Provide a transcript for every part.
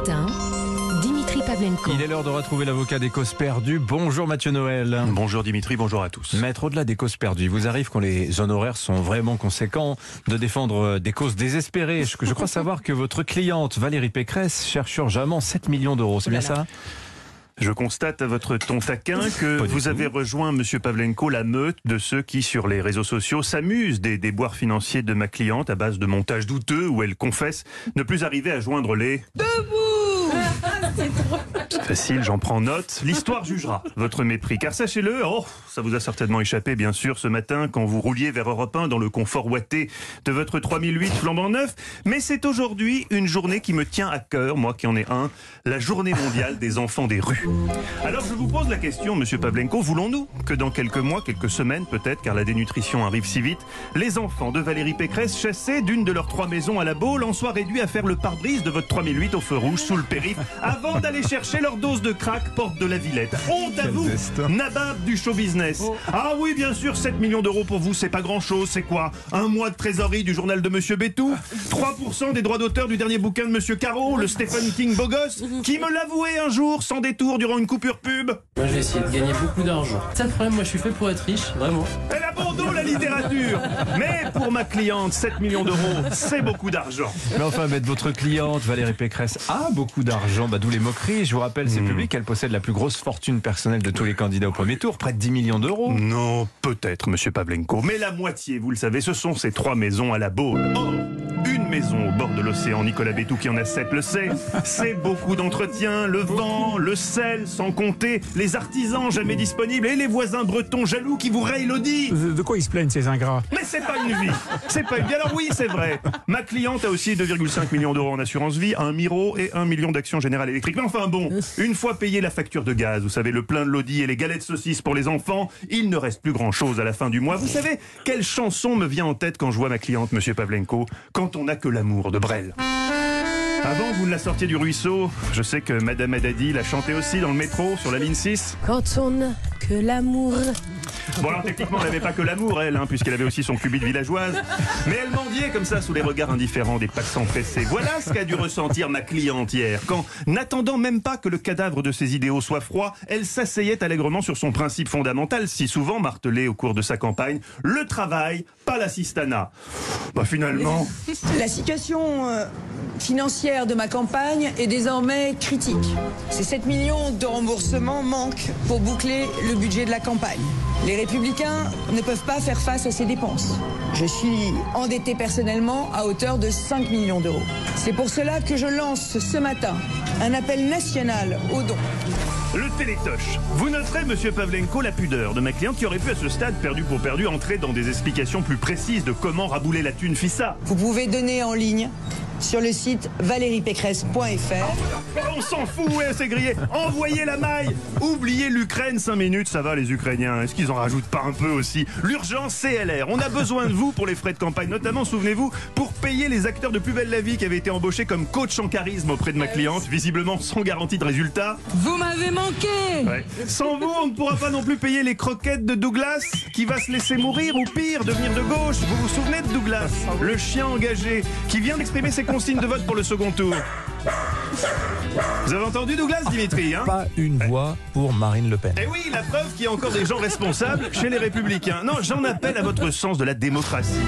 matin, Dimitri Pavlenko. Il est l'heure de retrouver l'avocat des causes perdues. Bonjour Mathieu Noël. Bonjour Dimitri, bonjour à tous. Maître, au-delà des causes perdues, il vous arrive quand les honoraires sont vraiment conséquents de défendre euh, des causes désespérées. Je, je crois savoir que votre cliente Valérie Pécresse cherche urgemment 7 millions d'euros. C'est bien ça? Je constate à votre ton taquin que vous avez rejoint, Monsieur Pavlenko, la meute de ceux qui, sur les réseaux sociaux, s'amusent des déboires financiers de ma cliente à base de montages douteux où elle confesse ne plus arriver à joindre les... C'est facile, j'en prends note. L'histoire jugera votre mépris. Car sachez-le, oh, ça vous a certainement échappé, bien sûr, ce matin, quand vous rouliez vers Europe 1 dans le confort ouaté de votre 3008 flambant neuf. Mais c'est aujourd'hui une journée qui me tient à cœur, moi qui en ai un, la journée mondiale des enfants des rues. Alors je vous pose la question, monsieur Pavlenko, voulons-nous que dans quelques mois, quelques semaines peut-être, car la dénutrition arrive si vite, les enfants de Valérie Pécresse, chassés d'une de leurs trois maisons à la Baule, en soient réduits à faire le pare-brise de votre 3008 au feu rouge sous le périph' avant d'aller chercher leur dose de crack porte de la Villette. Honte à vous, nabab du show business. Ah oui, bien sûr, 7 millions d'euros pour vous, c'est pas grand-chose, c'est quoi? Un mois de trésorerie du journal de monsieur Bétou 3% des droits d'auteur du dernier bouquin de monsieur Caro, le Stephen King beau gosse, qui me l'avouait un jour, sans détour, durant une coupure pub? Moi, je vais essayer de gagner beaucoup d'argent. C'est le problème, moi, je suis fait pour être riche, vraiment. La littérature Mais pour ma cliente, 7 millions d'euros, c'est beaucoup d'argent. Mais enfin, maître, votre cliente Valérie Pécresse a beaucoup d'argent, bah, d'où les moqueries. Je vous rappelle, c'est public, elle possède la plus grosse fortune personnelle de tous les candidats au premier tour, près de 10 millions d'euros. Non, peut-être, monsieur Pavlenko. Mais la moitié, vous le savez, ce sont ces trois maisons à la Baule. Une maison au bord de l'océan, Nicolas Bétou qui en a sept le sait. C'est beaucoup d'entretien, le vent, le sel, sans compter les artisans jamais disponibles et les voisins bretons jaloux qui vous rayent l'audit. De quoi ils se plaignent ces ingrats? Mais c'est pas une vie. C'est pas une vie. Alors oui, c'est vrai. Ma cliente a aussi 2,5 millions d'euros en assurance vie, un Miro et un million d'actions générales électriques. Mais enfin bon, une fois payé la facture de gaz, vous savez, le plein de l'audi et les galettes saucisses pour les enfants, il ne reste plus grand chose à la fin du mois. Vous savez, quelle chanson me vient en tête quand je vois ma cliente, monsieur Pavlenko, quand on n'a que l'amour de Brel avant vous ne la sortiez du ruisseau, je sais que Madame Adadi l'a chanté aussi dans le métro sur la ligne 6. Quand on n'a que l'amour. Bon alors techniquement elle n'avait pas que l'amour elle, hein, puisqu'elle avait aussi son cubit de villageoise. Mais elle mendiait comme ça sous les regards indifférents des passants pressés. Voilà ce qu'a dû ressentir ma cliente hier, quand, n'attendant même pas que le cadavre de ses idéaux soit froid, elle s'asseyait allègrement sur son principe fondamental, si souvent martelé au cours de sa campagne, le travail, pas l'assistanat. Bah finalement, La situation euh, financière de ma campagne est désormais critique. Ces 7 millions de remboursements manquent pour boucler le budget de la campagne. Républicains ne peuvent pas faire face à ces dépenses. Je suis endetté personnellement à hauteur de 5 millions d'euros. C'est pour cela que je lance ce matin un appel national aux dons. le télétoche. Vous noterez, monsieur Pavlenko, la pudeur de ma cliente qui aurait pu à ce stade, perdu pour perdu, entrer dans des explications plus précises de comment rabouler la thune FISA. Vous pouvez donner en ligne sur le site valériepécresse.fr. On s'en fout, ouais, c'est grillé. Envoyez la maille. Oubliez l'Ukraine 5 minutes, ça va les Ukrainiens. Est-ce qu'ils en rajoutent pas un peu aussi? L'urgence CLR. On a besoin de vous pour les frais de campagne, notamment, souvenez-vous, pour payer les acteurs de Plus belle la vie qui avaient été embauchés comme coach en charisme auprès de ma cliente, visiblement sans garantie de résultat. Vous m'avez manqué Ouais. Sans vous, on ne pourra pas non plus payer les croquettes de Douglas, qui va se laisser mourir ou pire, devenir de gauche. Vous vous souvenez de Douglas, le chien engagé, qui vient d'exprimer ses consignes de vote pour le second tour Vous avez entendu Douglas, Dimitri hein Pas une voix pour Marine Le Pen. Eh oui, la preuve qu'il y a encore des gens responsables chez les Républicains. Non, j'en appelle à votre sens de la démocratie.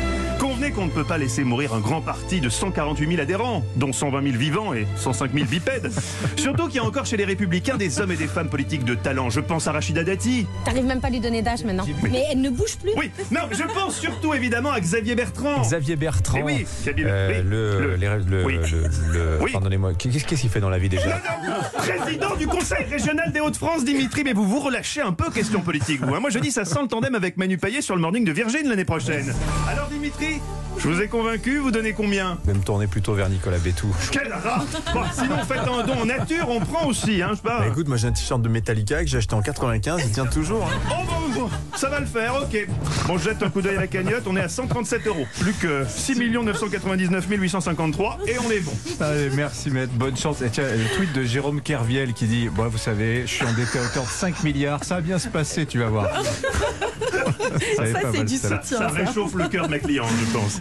Convenez qu'on ne peut pas laisser mourir un grand parti de 148 000 adhérents, dont 120 000 vivants et 105 000 bipèdes. Surtout qu'il y a encore chez les Républicains des hommes et des femmes politiques de talent. Je pense à Rachida Dati. T'arrives même pas à lui donner d'âge maintenant. Mais elle ne bouge plus. Oui, non, je pense surtout évidemment à Xavier Bertrand. Xavier Bertrand, Eh oui, Xavier- euh, oui, le, le- le- oui. le- le- Oui. pardonnez-moi, qu'est-ce qu'est-ce qu'il fait dans la vie déjà Non, non, président du Conseil régional des Hauts-de-France, Dimitri, mais vous vous relâchez un peu, question politique, vous. hein. Moi, je dis, ça sent le tandem avec Manu Payet sur le morning de Virgin l'année prochaine. Alors, Dimitri, je vous ai convaincu, vous donnez combien? Je vais me tourner plutôt vers Nicolas Bétou. Quel rat Bon, Sinon, faites un don en nature, on prend aussi, hein, je sais pas. Bah, écoute, moi j'ai un t-shirt de Metallica que j'ai acheté en 95, il tient toujours. hein. Oh, bon, bon, ça va le faire, ok. Bon, je jette un coup d'œil à la cagnotte, on est à 137 euros. Plus que 6 999 853 et on est bon. Allez, merci maître, bonne chance. Et tiens, le tweet de Jérôme Kerviel qui dit Bon, vous savez, je suis endetté à hauteur de 5 milliards, ça va bien se passer, tu vas voir. Ça, réchauffe le cœur de ma cliente, je pense.